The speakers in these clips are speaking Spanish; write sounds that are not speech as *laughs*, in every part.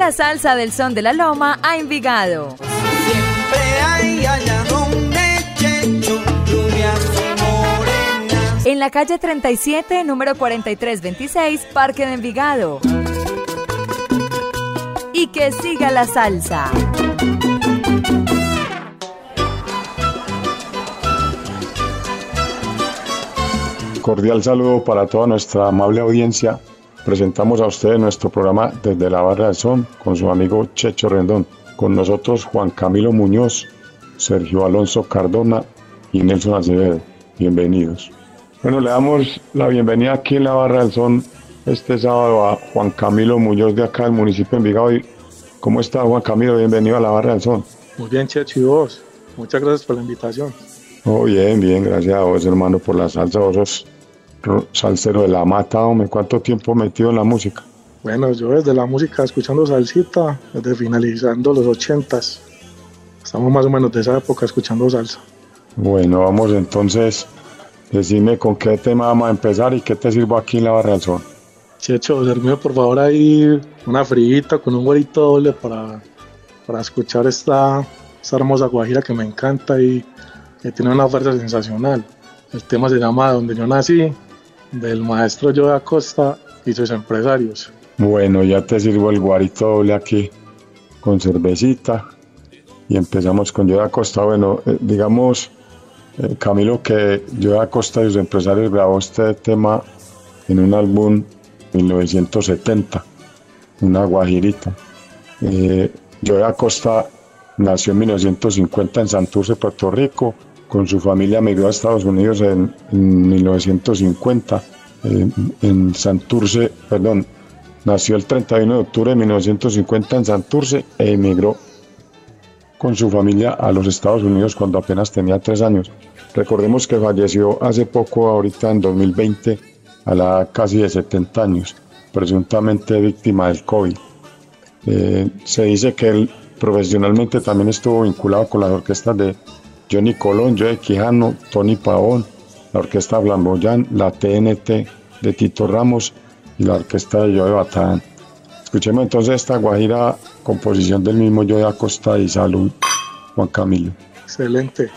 La salsa del son de la loma a Envigado. Siempre hay allá donde Checho. En la calle 37, número 4326, Parque de Envigado. Y que siga la salsa. Cordial saludo para toda nuestra amable audiencia. Presentamos a ustedes nuestro programa desde la Barra del Son con su amigo Checho Rendón. Con nosotros Juan Camilo Muñoz, Sergio Alonso Cardona y Nelson Acevedo. Bienvenidos. Bueno, le damos la bienvenida aquí en la Barra del Son este sábado a Juan Camilo Muñoz de acá del municipio de Envigado. ¿Cómo está Juan Camilo? Bienvenido a la Barra del Son. Muy bien, Checho, y vos. Muchas gracias por la invitación. Oh, bien, bien, gracias a vos, hermano, por la salsa. Vos sos salsero de la mata, hombre. ¿Cuánto tiempo metido en la música? Bueno, yo desde la música escuchando salsita, desde finalizando los ochentas. Estamos más o menos de esa época escuchando salsa. Bueno, vamos entonces. Decime con qué tema vamos a empezar y qué te sirvo aquí en la barra del sol. Checho, serme por favor ahí una frita con un huevito doble para, para escuchar esta, esta hermosa guajira que me encanta y que tiene una fuerza sensacional. El tema se llama Donde yo nací, del maestro Joe Acosta y sus empresarios. Bueno, ya te sirvo el guarito doble aquí con cervecita y empezamos con Joe Acosta. Bueno, eh, digamos, eh, Camilo, que Joe Acosta y sus empresarios grabó este tema en un álbum 1970, una guajirita. Eh, Joe Acosta nació en 1950 en Santurce, Puerto Rico con su familia emigró a Estados Unidos en, 1950. en Santurce, perdón, nació el 31 de octubre de 1950 en Santurce e emigró con su familia a los Estados Unidos cuando apenas tenía tres años. Recordemos que falleció hace poco, ahorita en 2020, a la casi de 70 años, presuntamente víctima del COVID. Eh, se dice que él profesionalmente también estuvo vinculado con las orquestas de Johnny Colón, Joe Quijano, Tony Pavón, la Orquesta Flamboyán, la TNT de Tito Ramos y la Orquesta de Joe Batán. Escuchemos entonces esta guajira composición del mismo Joe Acosta y Salud, Juan Camilo. Excelente.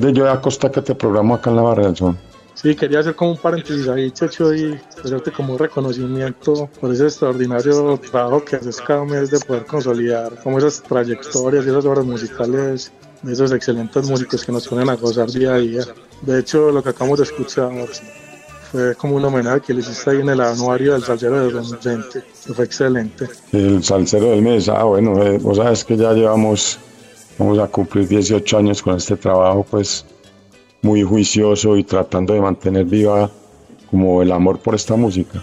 De Yo de Acosta que te programo acá en la Barra del Sol. Sí, quería hacer como un paréntesis ahí, Checho, y hacerte como un reconocimiento por ese extraordinario trabajo que haces cada mes de poder consolidar como esas trayectorias y esas obras musicales de esos excelentes músicos que nos ponen a gozar día a día. De hecho, lo que acabamos de escuchar fue como un homenaje que le hiciste ahí en el anuario del Salcero de 2020, que fue excelente. El Salcero del mes, ah, bueno, eh, vos sabes que ya llevamos Vamos a cumplir 18 años con este trabajo, pues muy juicioso y tratando de mantener viva como el amor por esta música.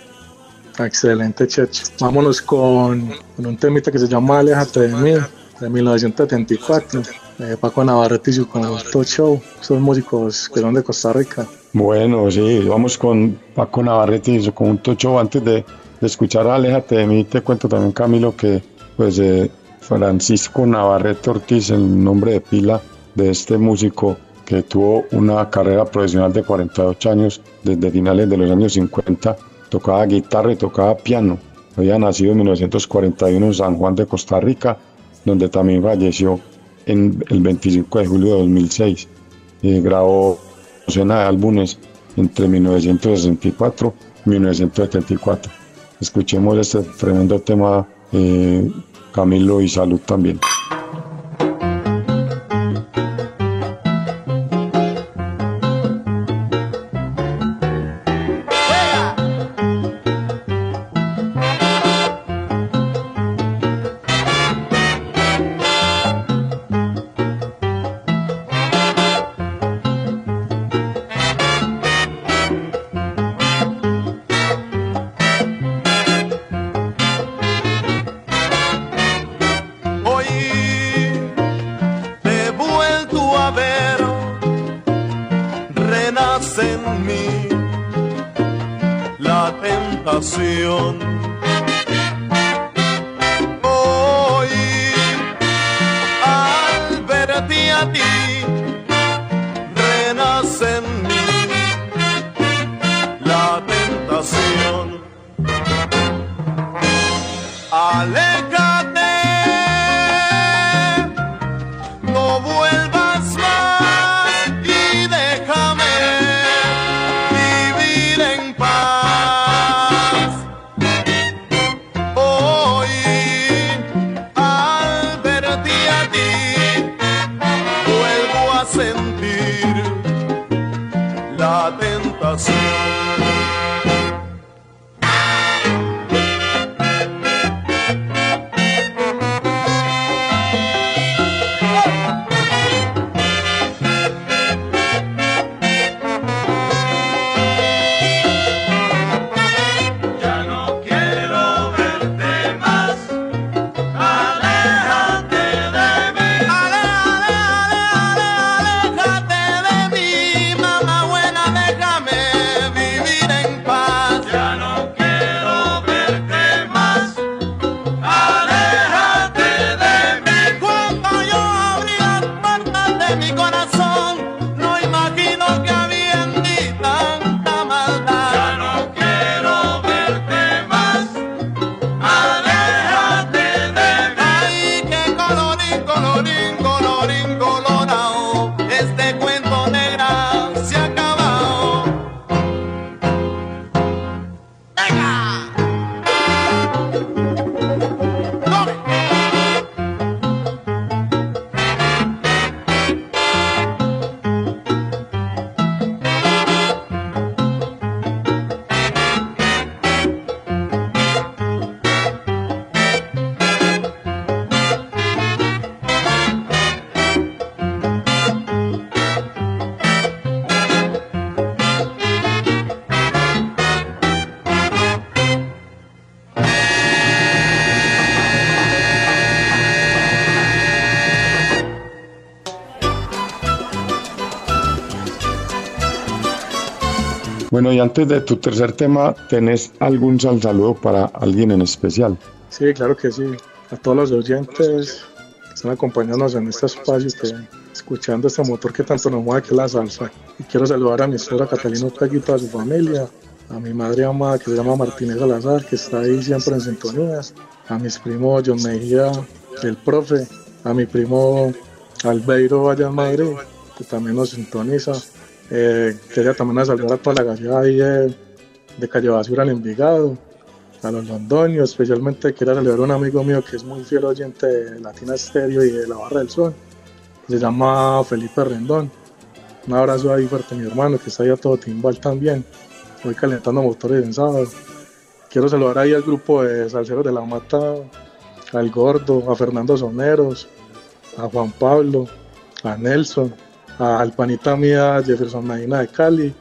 Excelente, Checho. Vámonos con, un temita que se llama Alejate de mí, de 1974. Eh, Paco Navarrete y con el Top Show. Son músicos que son de Costa Rica. Bueno, sí, vamos con Paco Navarrete y con un Top Show. Antes de, escuchar Alejate de mí, te cuento también, Camilo, que pues eh, Francisco Navarrete Ortiz, el nombre de pila de este músico que tuvo una carrera profesional de 48 años desde finales de los años 50, tocaba guitarra y tocaba piano. Había nacido en 1941 en San Juan de Costa Rica, donde también falleció en el 25 de julio de 2006. y grabó docena de álbumes entre 1964 y 1974. Escuchemos este tremendo tema eh, Camilo y salud también. Bueno, y antes de tu tercer tema, ¿tenés algún saludo para alguien en especial? Sí, claro que sí. A todos los oyentes que están acompañándonos en este espacio, escuchando este motor que tanto nos mueve que es la salsa. Y quiero saludar a mi esposa Catalina Peguito, a su familia, a mi madre amada que se llama Martínez Salazar, que está ahí siempre en sintonías, a mis primos John Mejía, el profe, a mi primo Albeiro allá en Madrid, que también nos sintoniza, eh, quería también saludar a toda la gallina ahí de, de Calle Basura al Envigado, a los londonios, especialmente quería saludar a un amigo mío que es muy fiel oyente de Latina Estéreo y de La Barra del Sol, se llama Felipe Rendón. Un abrazo ahí fuerte mi hermano que está ahí a todo timbal también. Voy calentando motores en sábado. Quiero saludar ahí al grupo de Salceros de la Mata, al Gordo, a Fernando Soneros, a Juan Pablo, a Nelson, al panita mía Jefferson Medina de Cali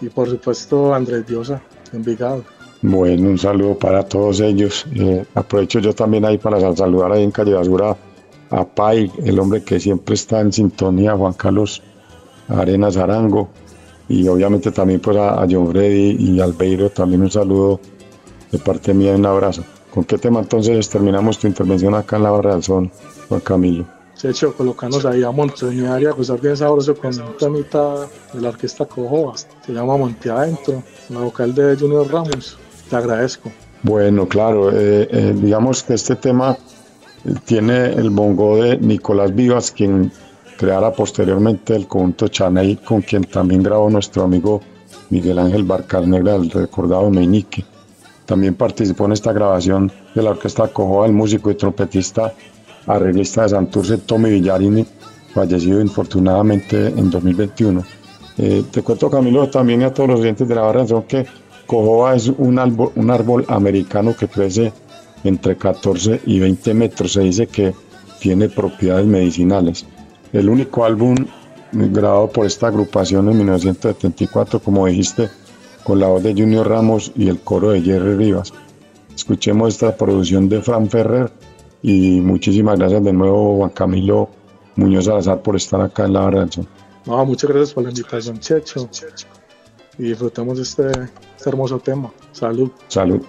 y por supuesto Andrés Diosa Envigado. Bueno, un saludo para todos ellos. Eh, aprovecho yo también ahí para saludar ahí en Calle Basura a Pai, el hombre que siempre está en sintonía, Juan Carlos Arenas Arango, y obviamente también pues a, John Freddy y Albeiro también un saludo de parte mía y un abrazo. ¿Con qué tema entonces terminamos tu intervención acá en la Barra del Sol, Juan Camilo? De hecho, colocarnos ahí a Montañar y a gozar bien sabroso con un temita de la orquesta Cojoa. Se llama Monte Adentro, la vocal de Junior Ramos. Te agradezco. Bueno, claro, eh, eh, digamos que este tema tiene el bongo de Nicolás Vivas, quien creara posteriormente el conjunto Chaney, con quien también grabó nuestro amigo Miguel Ángel Barcarnegra, el recordado Meñique. También participó en esta grabación de la orquesta Cojoa, el músico y trompetista arreglista de Santurce, Tommy Villarini, fallecido infortunadamente en 2021. Eh, te cuento, Camilo, también a todos los oyentes de la barra son que Cojoa es un árbol, un árbol americano que crece entre 14 y 20 metros. Se dice que tiene propiedades medicinales. El único álbum grabado por esta agrupación en 1974, como dijiste, con la voz de Junior Ramos y el coro de Jerry Rivas. Escuchemos esta producción de Fran Ferrer y muchísimas gracias de nuevo Juan Camilo Muñoz Salazar por estar acá en la barra No, muchas gracias por la invitación, Checho. Y disfrutemos de este, este hermoso tema. Salud. Salud.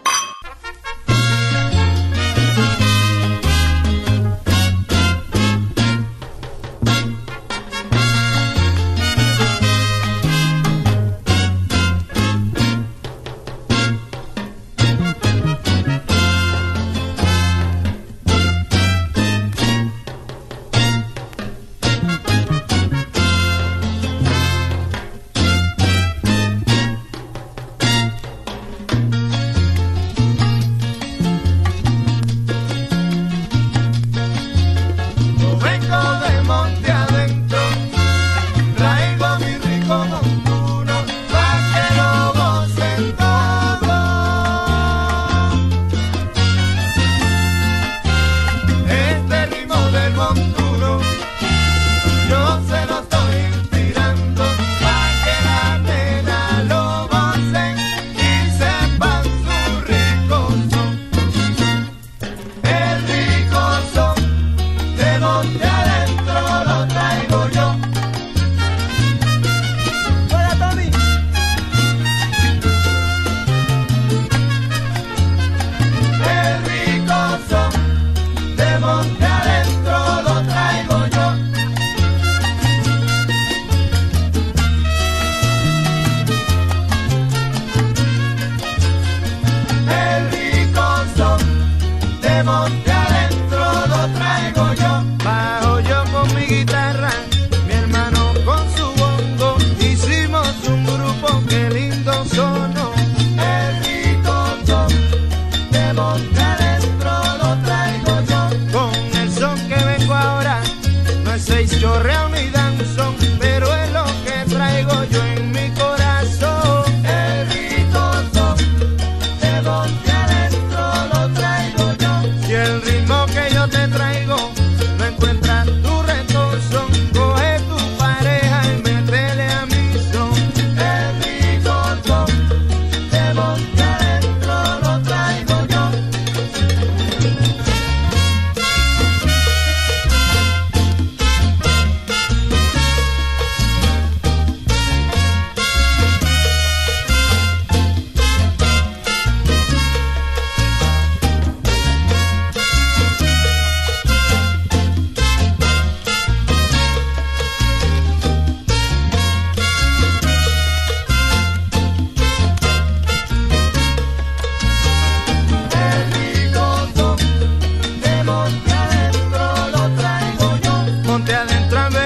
centro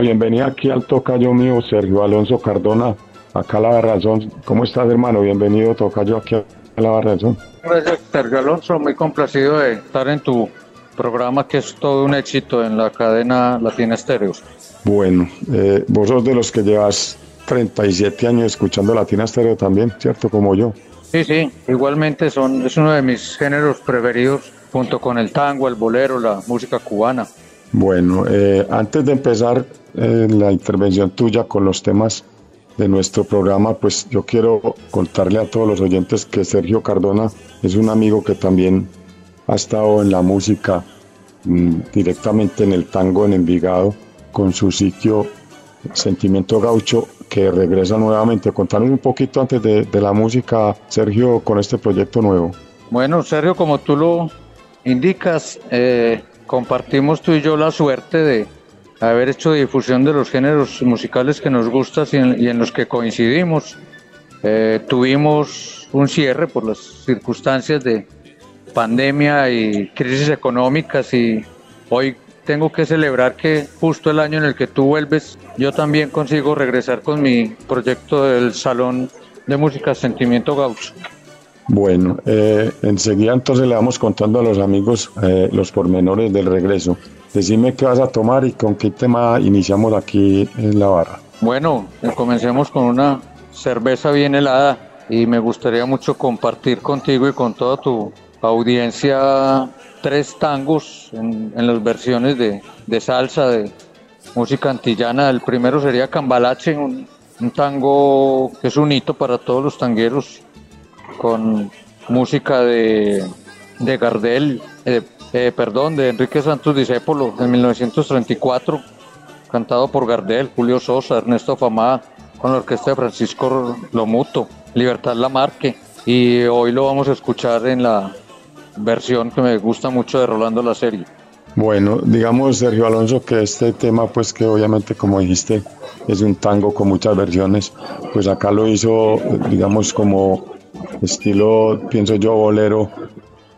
bienvenida aquí al tocayo mío, Sergio Alonso Cardona, acá a la Barrazón. ¿Cómo estás, hermano? Bienvenido, tocayo, aquí a la Barrazón. Gracias, Sergio Alonso. Muy complacido de estar en tu programa, que es todo un éxito en la cadena Latina Estéreo. Bueno, eh, vos sos de los que llevas 37 años escuchando Latina Estéreo también, ¿cierto? Como yo. Sí, sí, igualmente son, es uno de mis géneros preferidos, junto con el tango, el bolero, la música cubana. Bueno, eh, antes de empezar eh, la intervención tuya con los temas de nuestro programa, pues yo quiero contarle a todos los oyentes que Sergio Cardona es un amigo que también ha estado en la música mm, directamente en el tango en Envigado con su sitio Sentimiento Gaucho que regresa nuevamente. Contanos un poquito antes de, de la música, Sergio, con este proyecto nuevo. Bueno, Sergio, como tú lo indicas, eh, compartimos tú y yo la suerte de haber hecho difusión de los géneros musicales que nos gustan y en, los que coincidimos. Eh, tuvimos un cierre por las circunstancias de pandemia y crisis económicas y hoy tengo que celebrar que justo el año en el que tú vuelves, yo también consigo regresar con mi proyecto del Salón de Música Sentimiento Gaucho. Bueno, eh, enseguida entonces le vamos contando a los amigos eh, los pormenores del regreso. Decime qué vas a tomar y con qué tema iniciamos aquí en la barra. Bueno, comencemos con una cerveza bien helada y me gustaría mucho compartir contigo y con toda tu audiencia tres tangos en, las versiones de, de, salsa, de música antillana. El primero sería Cambalache, un, un tango que es un hito para todos los tangueros con música de, de Gardel, eh, eh, perdón, de Enrique Santos Discépolo en 1934, cantado por Gardel, Julio Sosa, Ernesto Famada, con la orquesta de Francisco Lomuto, Libertad Lamarque, y hoy lo vamos a escuchar en la versión que me gusta mucho de Rolando la serie. Bueno, digamos Sergio Alonso que este tema pues que obviamente como dijiste es un tango con muchas versiones, pues acá lo hizo digamos como estilo, pienso yo, bolero,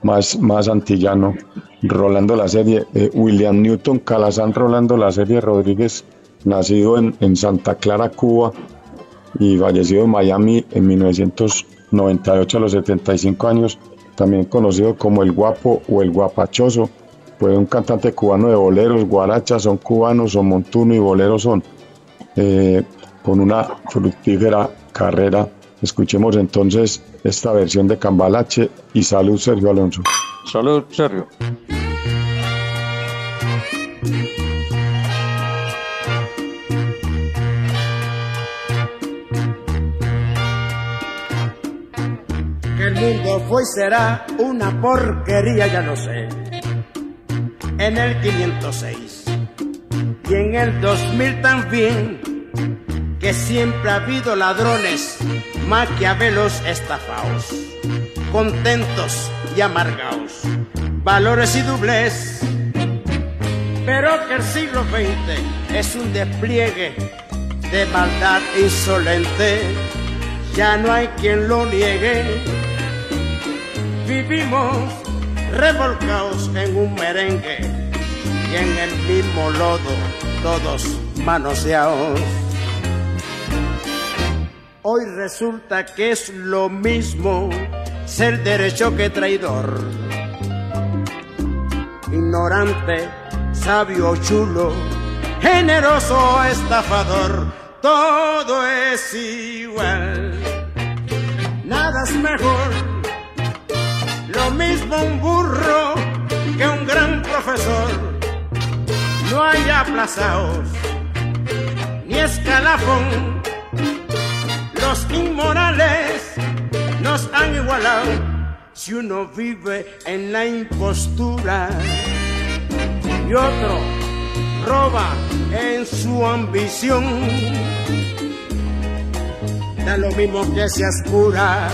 más, más antillano, Rolando la serie. Eh, William Newton Calazán Rolando la serie Rodríguez, nacido en, en, Santa Clara, Cuba, y fallecido en Miami en 1998 a los 75 años, también conocido como el guapo o el guapachoso. Fue un cantante cubano de boleros, guarachas son cubanos, son montuno y boleros son, eh, con una fructífera carrera Escuchemos entonces esta versión de Cambalache y salud Sergio Alonso. Salud Sergio. Que el mundo fue y será una porquería, ya lo sé. En el 506 y en el 2000 también, que siempre ha habido ladrones maquiavelos estafaos, contentos y amargaos, valores y dobles. Pero que el siglo XX es un despliegue de maldad insolente, ya no hay quien lo niegue. Vivimos revolcados en un merengue y en el mismo lodo, todos manoseados. Hoy resulta que es lo mismo ser derecho que traidor. Ignorante, sabio, chulo, generoso, estafador, todo es igual. Nada es mejor, lo mismo un burro que un gran profesor. No hay aplazaos, ni escalafón los inmorales nos han igualado si uno vive en la impostura y otro roba en su ambición. Da lo mismo que seas cura,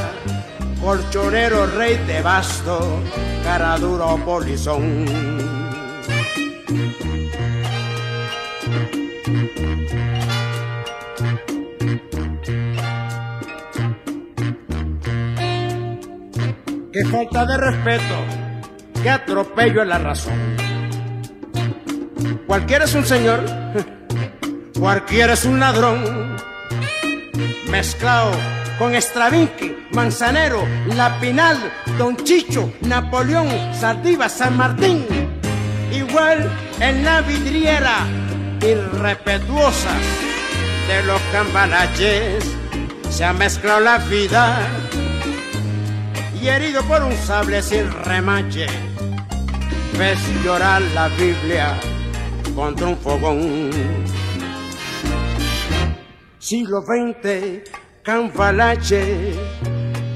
colchonero, rey de basto, cara duro o polizón. Falta de respeto, qué atropello a la razón. Cualquiera es un señor *laughs* Cualquiera es un ladrón mezclado con Stravinsky, Manzanero, Lapinal, Don Chicho, Napoleón, Sardiva, San Martín. Igual en la vidriera irrespetuosa de los cambalaches se ha mezclado la vida y herido por un sable sin remache ves llorar la Biblia contra un fogón. Siglo XX, cambalache,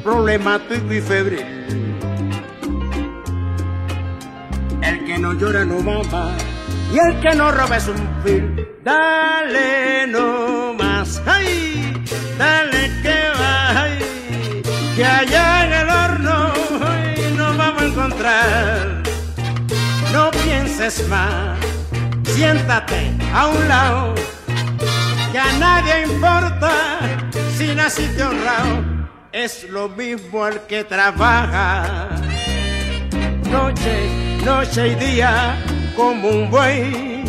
problemático y febril. El que no llora no mama y el que no roba es un fil. Dale no más, ay, dale que va, que allá en el horno No pienses más, siéntate a un lado, que a nadie importa si naciste honrado. Es lo mismo el que trabaja, noche, noche y día como un buey.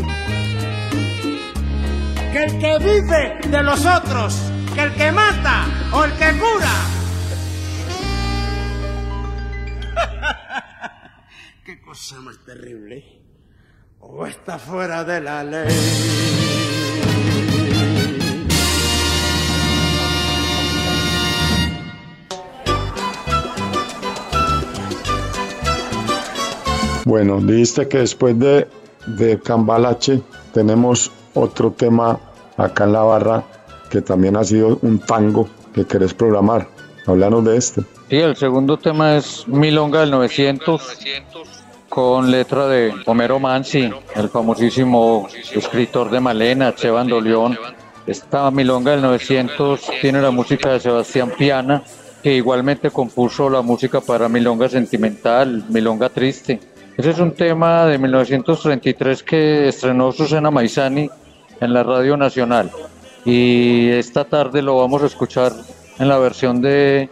Que el que vive de los otros, que el que mata o el que cura. Qué cosa más terrible. O está fuera de la ley. Bueno, dijiste que después de, de Cambalache tenemos otro tema acá en la barra que también ha sido un tango que querés programar. Háblanos de este. Sí, el segundo tema es Milonga del 900 con letra de Homero Mansi, el famosísimo escritor de Malena, Che Bandoleón. Esta Milonga del 900 tiene la música de Sebastián Piana, que igualmente compuso la música para Milonga Sentimental, Milonga Triste. Ese es un tema de 1933 que estrenó Susana Maizani en la Radio Nacional. Y esta tarde lo vamos a escuchar en la versión de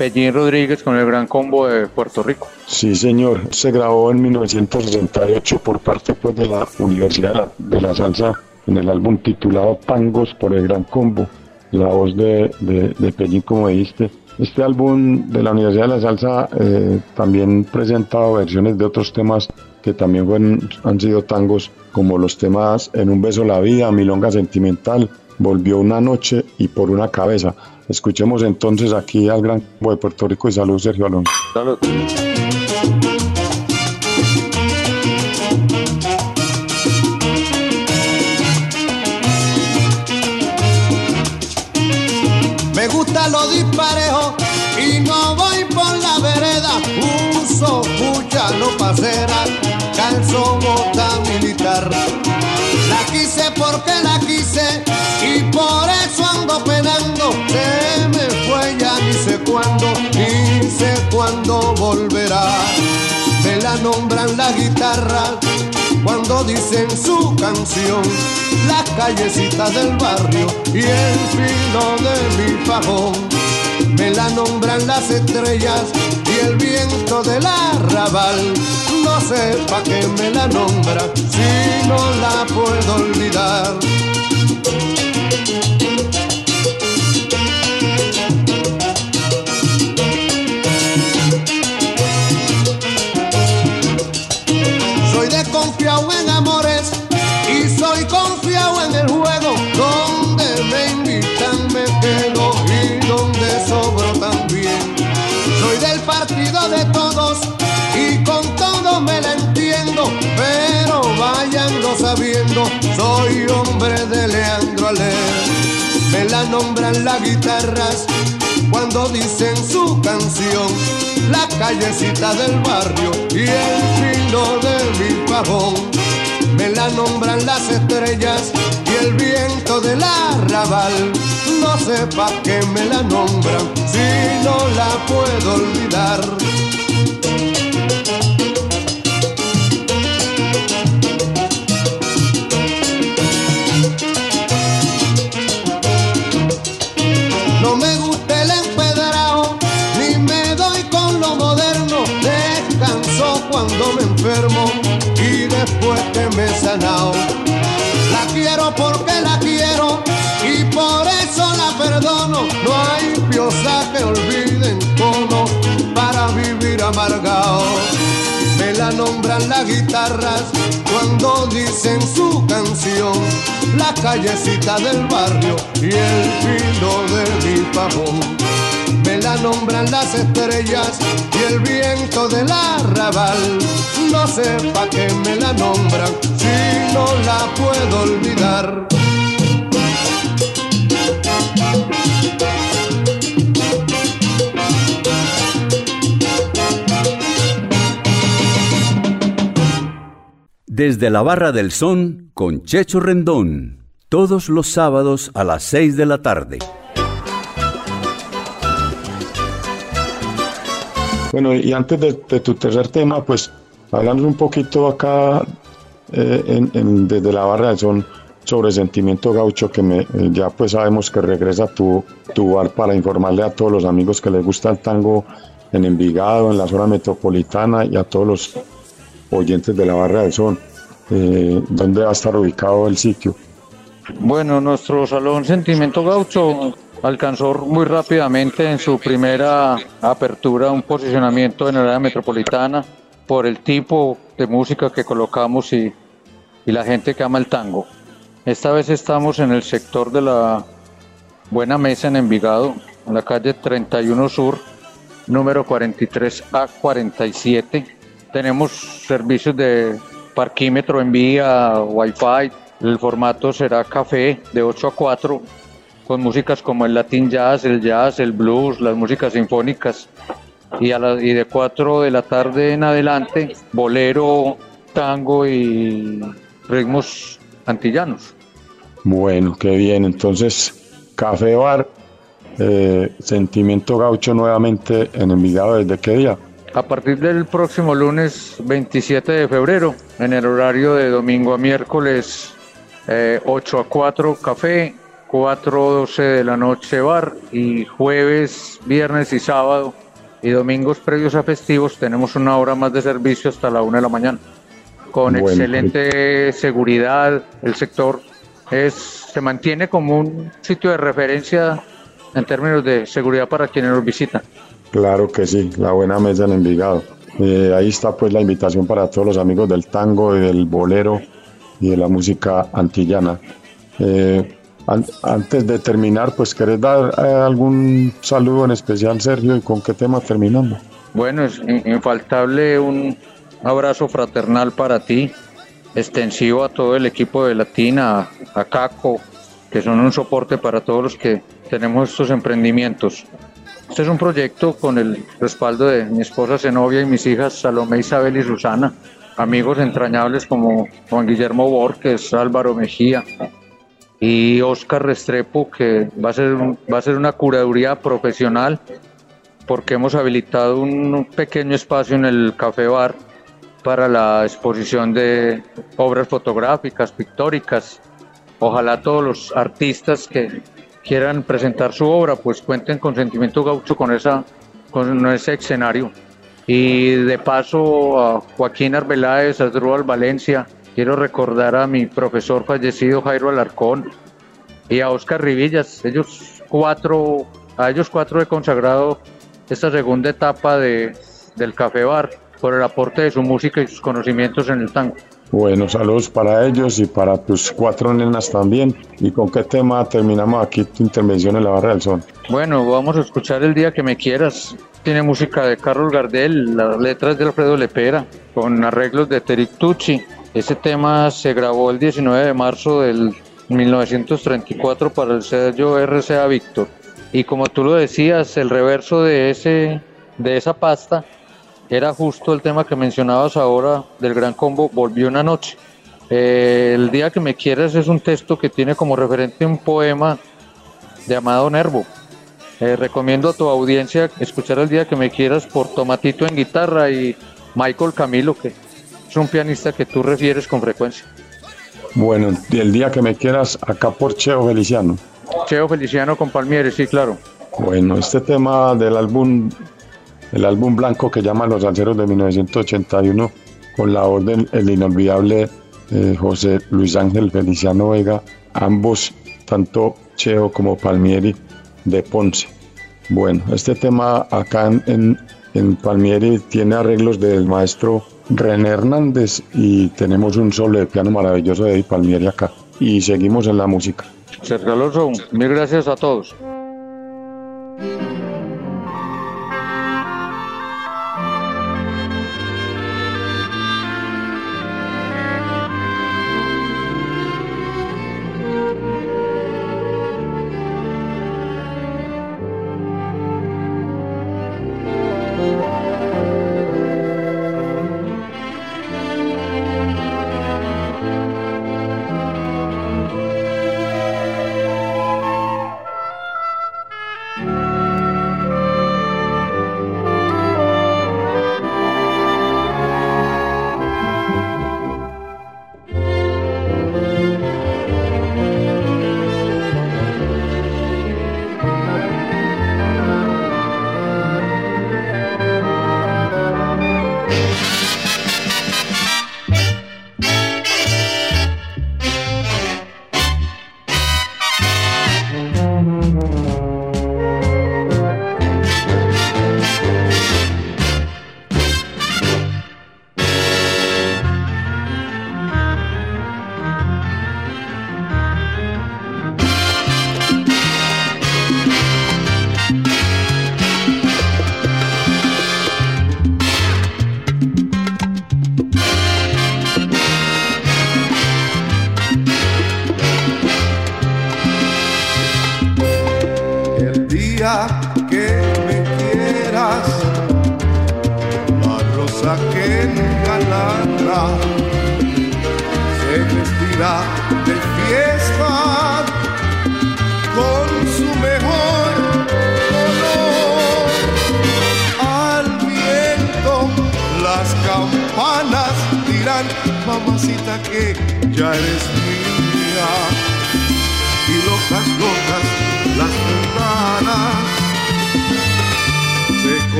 Pellín Rodríguez con el Gran Combo de Puerto Rico. Sí, señor. Se grabó en 1968 por parte pues, de la Universidad de la Salsa en el álbum titulado Tangos por el Gran Combo. La voz de, de, de Pellín, como dijiste. Este álbum de la Universidad de la Salsa eh, también presentado versiones de otros temas que también fueron, han sido tangos, como los temas En un beso la vida, Milonga Sentimental, Volvió una noche y Por una cabeza. Escuchemos entonces aquí al Gran de Puerto Rico y salud Sergio Alonso. Salud. Me gusta lo disparejo y no voy por la vereda. Uso mucha no pasera, calzo bota militar. La quise porque la quise sé cuándo, ni sé cuándo volverá. Me la nombran la guitarra cuando dicen su canción, las callecitas del barrio y el filo de mi fajón. Me la nombran las estrellas y el viento del arrabal. No sé pa' qué me la nombra si no la puedo olvidar. Soy hombre de Leandro Aler. Me la nombran las guitarras cuando dicen su canción, la callecita del barrio y el filo de mi pavón. Me la nombran las estrellas y el viento del arrabal. No sé pa' qué me la nombran si no la puedo olvidar. Después que me he sanado. La quiero porque la quiero perdono, no hay piosa que olviden tono para vivir amargado. Me la nombran las guitarras cuando dicen su canción, la callecita del barrio y el filo de mi pavón. Nombran las estrellas y el viento del arrabal. No sé pa' qué me la nombran si no la puedo olvidar. Desde la Barra del Son con Checho Rendón, todos los sábados a las 6 de la tarde. Bueno, y antes de, tu tercer tema, pues hablando un poquito acá eh, en- desde la Barra del Son sobre Sentimiento Gaucho, que me, eh, ya pues sabemos que regresa tu, tu bar para informarle a todos los amigos que les gusta el tango en Envigado, en la zona metropolitana y a todos los oyentes de la Barra del Son. Eh, ¿Dónde va a estar ubicado el sitio? Bueno, nuestro salón Sentimiento Gaucho alcanzó muy rápidamente en su primera apertura un posicionamiento en el área metropolitana por el tipo de música que colocamos y, y la gente que ama el tango. Esta vez estamos en el sector de la Buena Mesa en Envigado, en la calle 31 Sur, número 43A47. Tenemos servicios de parquímetro en vía, wifi. El formato será café de 8 a 4, con músicas como el latin jazz, el jazz, el blues, las músicas sinfónicas. Y, a la- y de 4 de la tarde en adelante, bolero, tango y ritmos antillanos. Bueno, qué bien. Entonces, Café Bar, eh, Sentimiento Gaucho nuevamente en Envigado, ¿desde qué día? A partir del próximo lunes 27 de febrero, en el horario de domingo a miércoles, eh, 8 a 4 café, 4 a 12 de la noche bar y jueves, viernes y sábado y domingos previos a festivos tenemos una hora más de servicio hasta la 1 de la mañana. Con Bueno, excelente seguridad, el sector es, se mantiene como un sitio de referencia en términos de seguridad para quienes nos visitan. Claro que sí, la buena mesa en Envigado. Eh, ahí está pues la invitación para todos los amigos del tango y del bolero y de la música antillana. Eh, antes de terminar, pues ¿querés dar eh, algún saludo en especial, Sergio? ¿Y con qué tema terminamos? Bueno, es in- infaltable un abrazo fraternal para ti, extensivo a todo el equipo de Latina, a Caco, que son un soporte para todos los que tenemos estos emprendimientos. Este es un proyecto con el respaldo de mi esposa Zenobia y mis hijas Salomé, Isabel y Susana, amigos entrañables como Juan Guillermo Borges, Álvaro Mejía y Oscar Restrepo, que va a ser, va a ser una curaduría profesional porque hemos habilitado un pequeño espacio en el Café Bar para la exposición de obras fotográficas, pictóricas. Ojalá todos los artistas que quieran presentar su obra, pues cuenten con Sentimiento Gaucho con, esa, con ese escenario. Y de paso a Joaquín Arbeláez, a Drúbal Valencia, quiero recordar a mi profesor fallecido Jairo Alarcón y a Oscar Rivillas. Ellos cuatro, a ellos cuatro he consagrado esta segunda etapa de, del Café Bar por el aporte de su música y sus conocimientos en el tango. Bueno, saludos para ellos y para tus cuatro nenas también. ¿Y con qué tema terminamos aquí tu intervención en la Barra del Son? Bueno, vamos a escuchar El Día que Me Quieras. Tiene música de Carlos Gardel, las letras de Alfredo Lepera, con arreglos de Teric Tucci. Ese tema se grabó el 19 de marzo del 1934 para el sello RCA Víctor. Y como tú lo decías, el reverso de, ese, de esa pasta era justo el tema que mencionabas ahora del gran combo Volvió una noche. Eh, el día que me quieras es un texto que tiene como referente un poema de Amado Nervo. Eh, recomiendo a tu audiencia escuchar el día que me quieras por Tomatito en guitarra y Michael Camilo, que es un pianista que tú refieres con frecuencia. Bueno, el día que me quieras, acá por Cheo Feliciano. Cheo Feliciano con Palmieri, sí, claro. Bueno, este tema del álbum, el álbum blanco que llaman Los Lanceros de 1981, con la orden el inolvidable eh, José Luis Ángel Feliciano Vega, ambos, tanto Cheo como Palmieri, de Ponce. Bueno, este tema acá en, en Palmieri tiene arreglos del maestro René Hernández y tenemos un solo de piano maravilloso de Eddie Palmieri acá. Y seguimos en la música. Sergio Alonso, mil gracias a todos.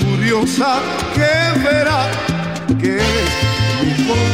Curiosa que verá que.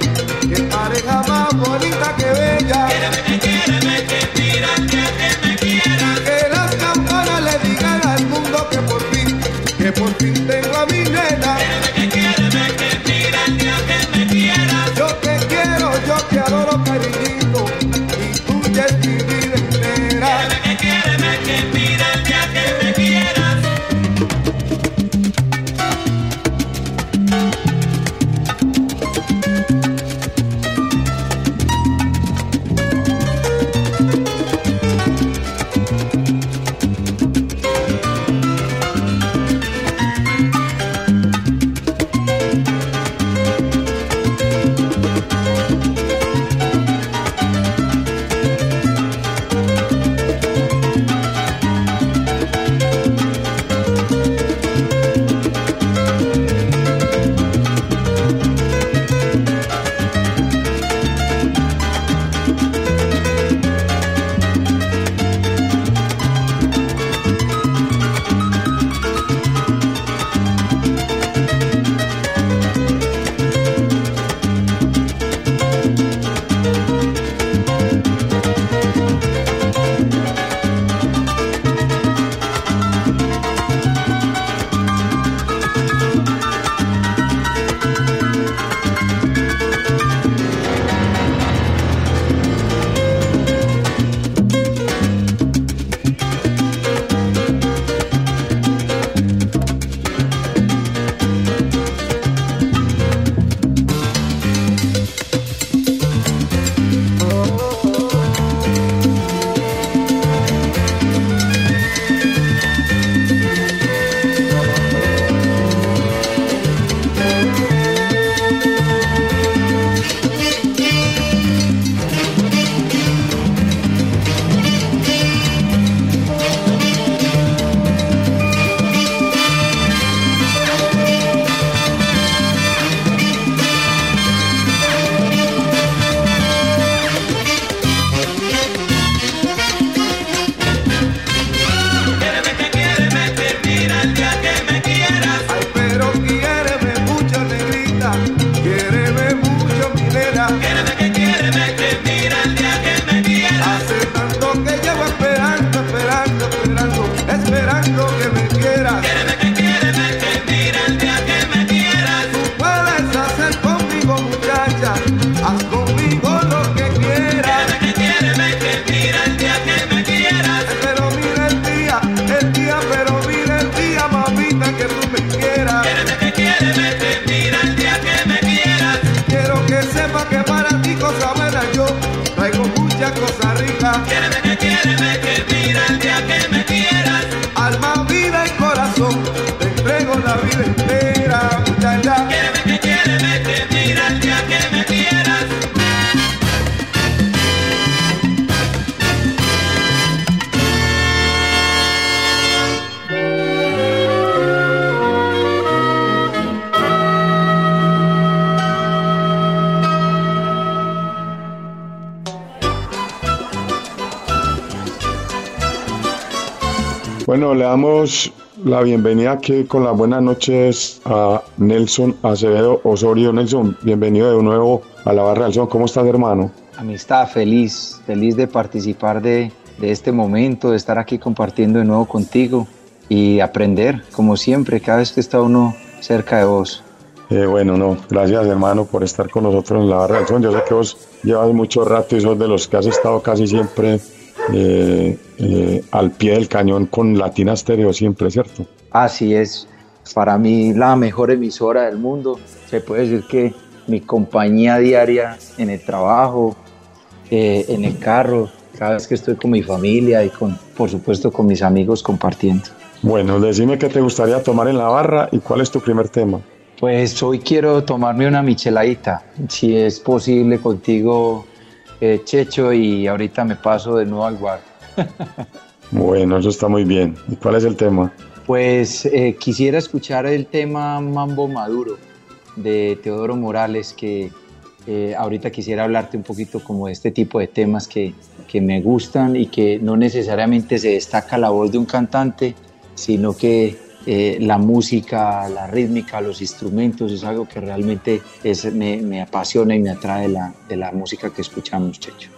esperando que me quieras. Bueno, le damos la bienvenida aquí con las buenas noches a Nelson Acevedo Osorio. Nelson, bienvenido de nuevo a la Barra del Son. ¿Cómo estás, hermano? Amistad, feliz, feliz de participar de, de este momento, de estar aquí compartiendo de nuevo contigo y aprender, como siempre, cada vez que está uno cerca de vos. Eh, bueno, no, gracias hermano por estar con nosotros en la Barra del Son. Yo sé que vos llevas mucho rato y sos de los que has estado casi siempre eh, eh, al pie del cañón con Latina Stereo siempre, ¿cierto? Así es, para mí la mejor emisora del mundo. Se puede decir que mi compañía diaria en el trabajo, eh, en el carro, cada vez que estoy con mi familia y con, por supuesto, con mis amigos compartiendo. Bueno, decime qué te gustaría tomar en la barra y cuál es tu primer tema. Pues hoy quiero tomarme una micheladita, si es posible contigo, eh, Checho, y ahorita me paso de nuevo al bar. *laughs* Bueno, eso está muy bien. ¿Y cuál es el tema? Pues eh, quisiera escuchar el tema Mambo Maduro de Teodoro Morales, que eh, ahorita quisiera hablarte un poquito como de este tipo de temas que, que me gustan y que no necesariamente se destaca la voz de un cantante, sino que eh, la música, la rítmica, los instrumentos es algo que realmente es, me, me apasiona y me atrae la, de la música que escuchamos, Checho.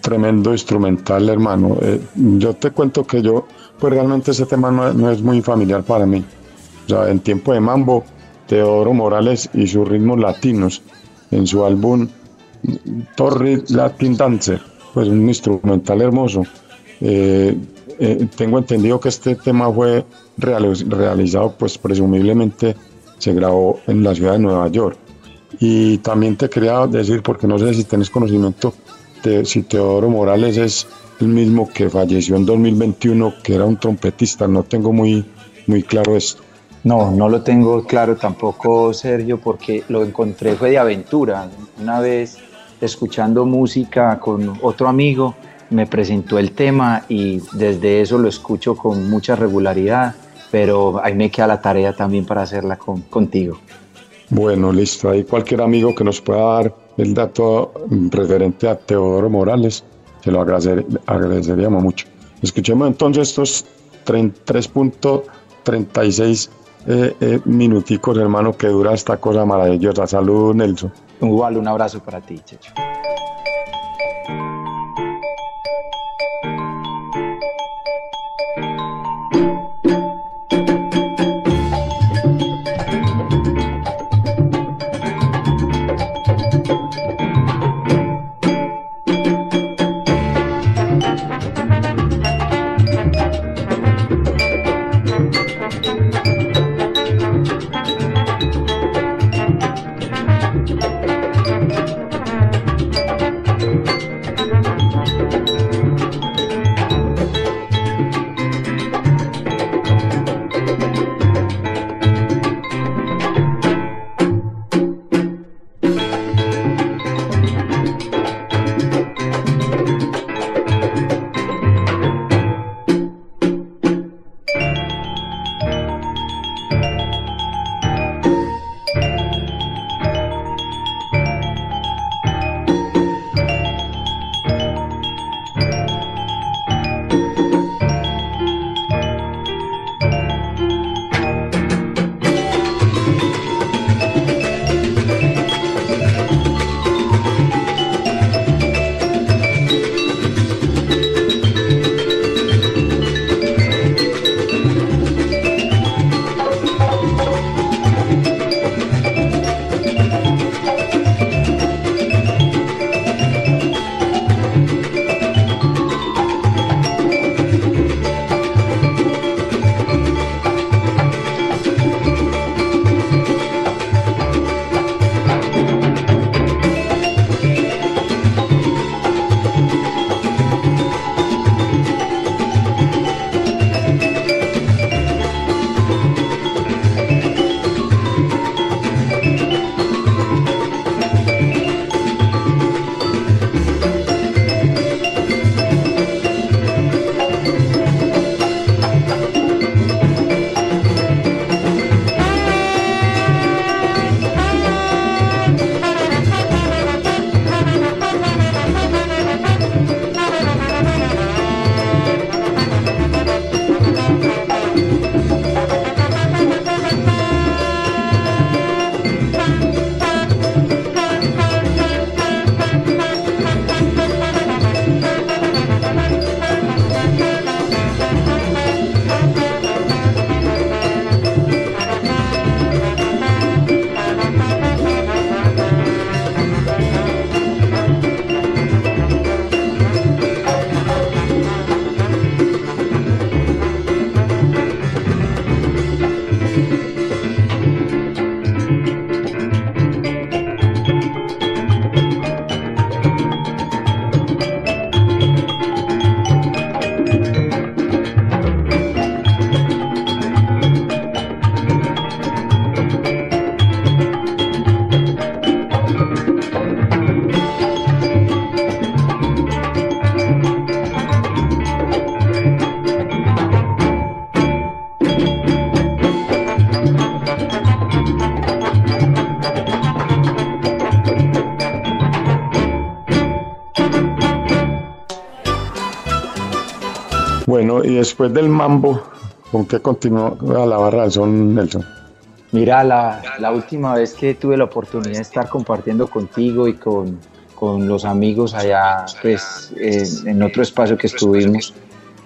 Tremendo instrumental, hermano. Eh, yo te cuento que yo, pues realmente ese tema no, no es muy familiar para mí. O sea, en tiempo de mambo, Teodoro Morales y sus ritmos latinos, en su álbum Torri Latin Dancer, pues un instrumental hermoso. Eh, eh, tengo entendido que este tema fue realizado, pues presumiblemente se grabó en la ciudad de Nueva York. Y también te quería decir, porque no sé si tenés conocimiento, de si Teodoro Morales es el mismo que falleció en 2021, que era un trompetista, no tengo muy, muy claro esto. No, no lo tengo claro tampoco, Sergio, porque lo encontré fue de aventura. Una vez escuchando música con otro amigo, me presentó el tema y desde eso lo escucho con mucha regularidad, pero ahí me queda la tarea también para hacerla con, contigo. Bueno, listo. Ahí cualquier amigo que nos pueda dar el dato referente a Teodoro Morales, se lo agradecer- agradeceríamos mucho. Escuchemos entonces estos 3.36 eh, eh, minuticos, hermano, que dura esta cosa maravillosa. Salud, Nelson. Igual un abrazo para ti, Checho. Y después del mambo, ¿con qué continuó a la barra del son, Nelson? Mira, la, la, última vez que tuve la oportunidad de estar compartiendo contigo y con, con los amigos allá, pues eh, en otro espacio que estuvimos,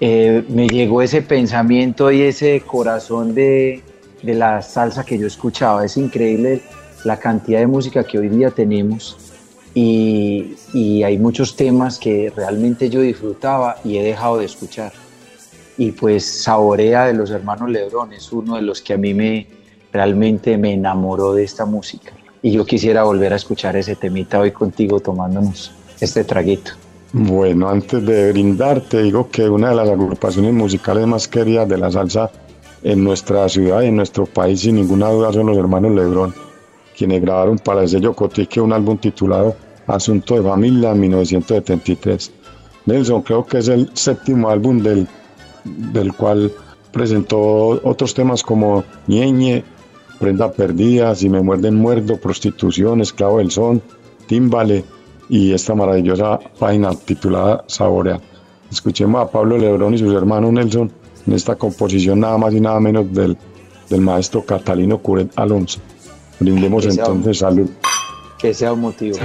eh, me llegó ese pensamiento y ese corazón de, de la salsa que yo escuchaba. Es increíble la cantidad de música que hoy día tenemos y, y, hay muchos temas que realmente yo disfrutaba y he dejado de escuchar. Y pues Saborea de los hermanos Lebrón es uno de los que a mí me realmente me enamoró de esta música. Y yo quisiera volver a escuchar ese temita hoy contigo tomándonos este traguito. Bueno, antes de brindar, te digo que una de las agrupaciones musicales más queridas de la salsa en nuestra ciudad y en nuestro país, sin ninguna duda, son los hermanos Lebrón, quienes grabaron para el sello Cotique un álbum titulado Asunto de Familia en 1973. Nelson, creo que es el séptimo álbum del, del cual presentó otros temas como Ñeñe, Prenda Perdida, Si Me Muerden Muerdo, Prostitución, Esclavo del Son, Tímbale y esta maravillosa página titulada Saborea. Escuchemos a Pablo Lebrón y sus hermanos Nelson en esta composición nada más y nada menos del, del maestro Catalino Curet Alonso. Brindemos entonces salud. Que sea un motivo.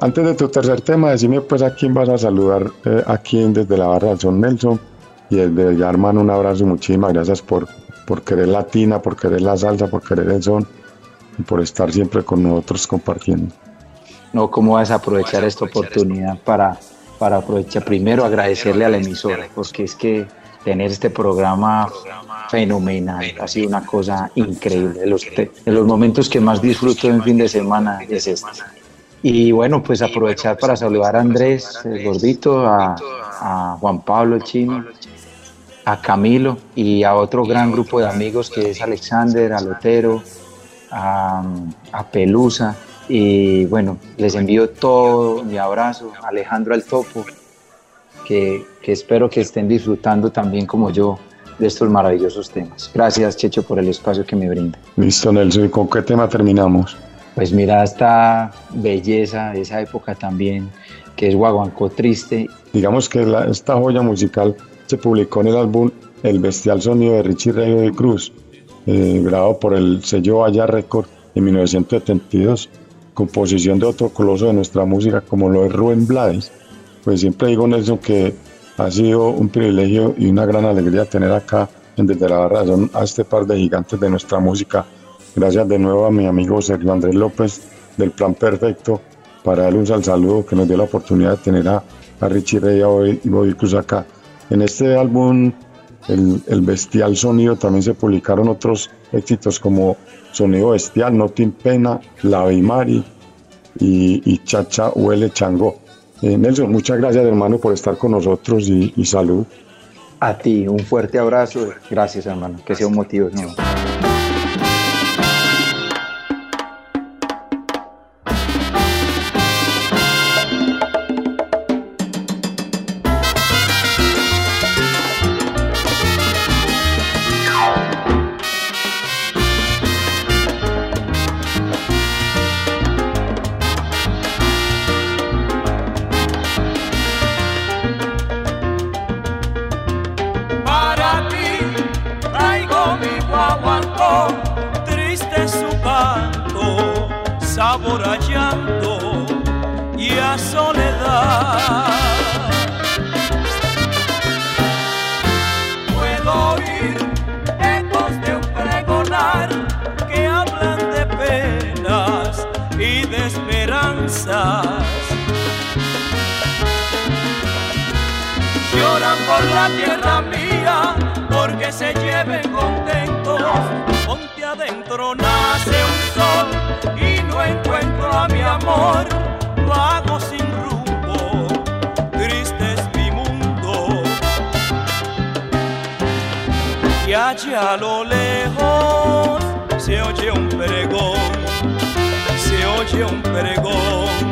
Antes de tu tercer tema, decime pues a quién vas a saludar eh, aquí desde la barra del Son Nelson. Y desde ya, hermano, un abrazo y muchísimas gracias por, por querer latina, por querer la salsa, por querer el son y por estar siempre con nosotros compartiendo. No, ¿cómo vas a aprovechar esta oportunidad para, para aprovechar? Primero agradecerle a la emisora, porque es que tener este programa fenomenal, ha sido una cosa increíble. Los, de los momentos que más disfruto en fin de semana es este. Y bueno, pues aprovechar para saludar a Andrés, el gordito, a, a Juan Pablo, el chino, a Camilo y a otro gran grupo de amigos que es Alexander, a Lotero, a, a Pelusa. Y bueno, les envío todo mi abrazo, Alejandro al Topo, que, que espero que estén disfrutando también como yo de estos maravillosos temas. Gracias, Checho, por el espacio que me brinda. Listo, Nelson. ¿Y con qué tema terminamos? Pues mira esta belleza de esa época también, que es Guaguancó Triste. Digamos que esta joya musical se publicó en el álbum El Bestial Sonido de Richie Ray de Cruz, eh, grabado por el sello Vaya Record en 1972, composición de otro coloso de nuestra música como lo es Rubén Blades. Pues siempre digo, Nelson, que ha sido un privilegio y una gran alegría tener acá en Desde la Barra a este par de gigantes de nuestra música. Gracias de nuevo a mi amigo Sergio Andrés López del Plan Perfecto para darle un sal saludo que nos dio la oportunidad de tener a, a Richie Ray y Bobby- acá. En este álbum, el, el Bestial Sonido, también se publicaron otros éxitos como Sonido Bestial, No Tin Pena, La Mari y, y Chacha Huele Chango. Eh, Nelson, muchas gracias hermano por estar con nosotros y, y salud. A ti, un fuerte abrazo. Gracias, hermano. Que sea un motivo. ¿no? Sabor a llanto y a soledad. Puedo oír ecos de un pregonar que hablan de penas y de esperanzas. lloran por la tierra mía, porque se lleven contentos. Ponte adentro, nace un sol mi amor, vago sin rumbo, triste es mi mundo. Y allá a lo lejos se oye un pregón, se oye un pregón.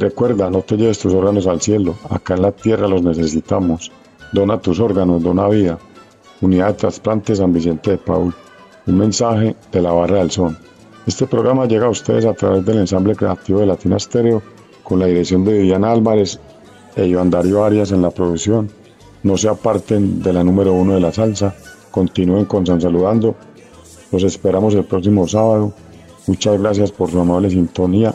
Recuerda, no te lleves tus órganos al cielo, acá en la tierra los necesitamos. Dona tus órganos, dona vida. Unidad de Trasplante San Vicente de Paul. Un mensaje de la Barra del Son. Este programa llega a ustedes a través del ensamble creativo de Latina Stereo, con la dirección de Viviana Álvarez e Iván Darío Arias en la producción. No se aparten de la número uno de la salsa. Continúen con San Saludando. Los esperamos el próximo sábado. Muchas gracias por su amable sintonía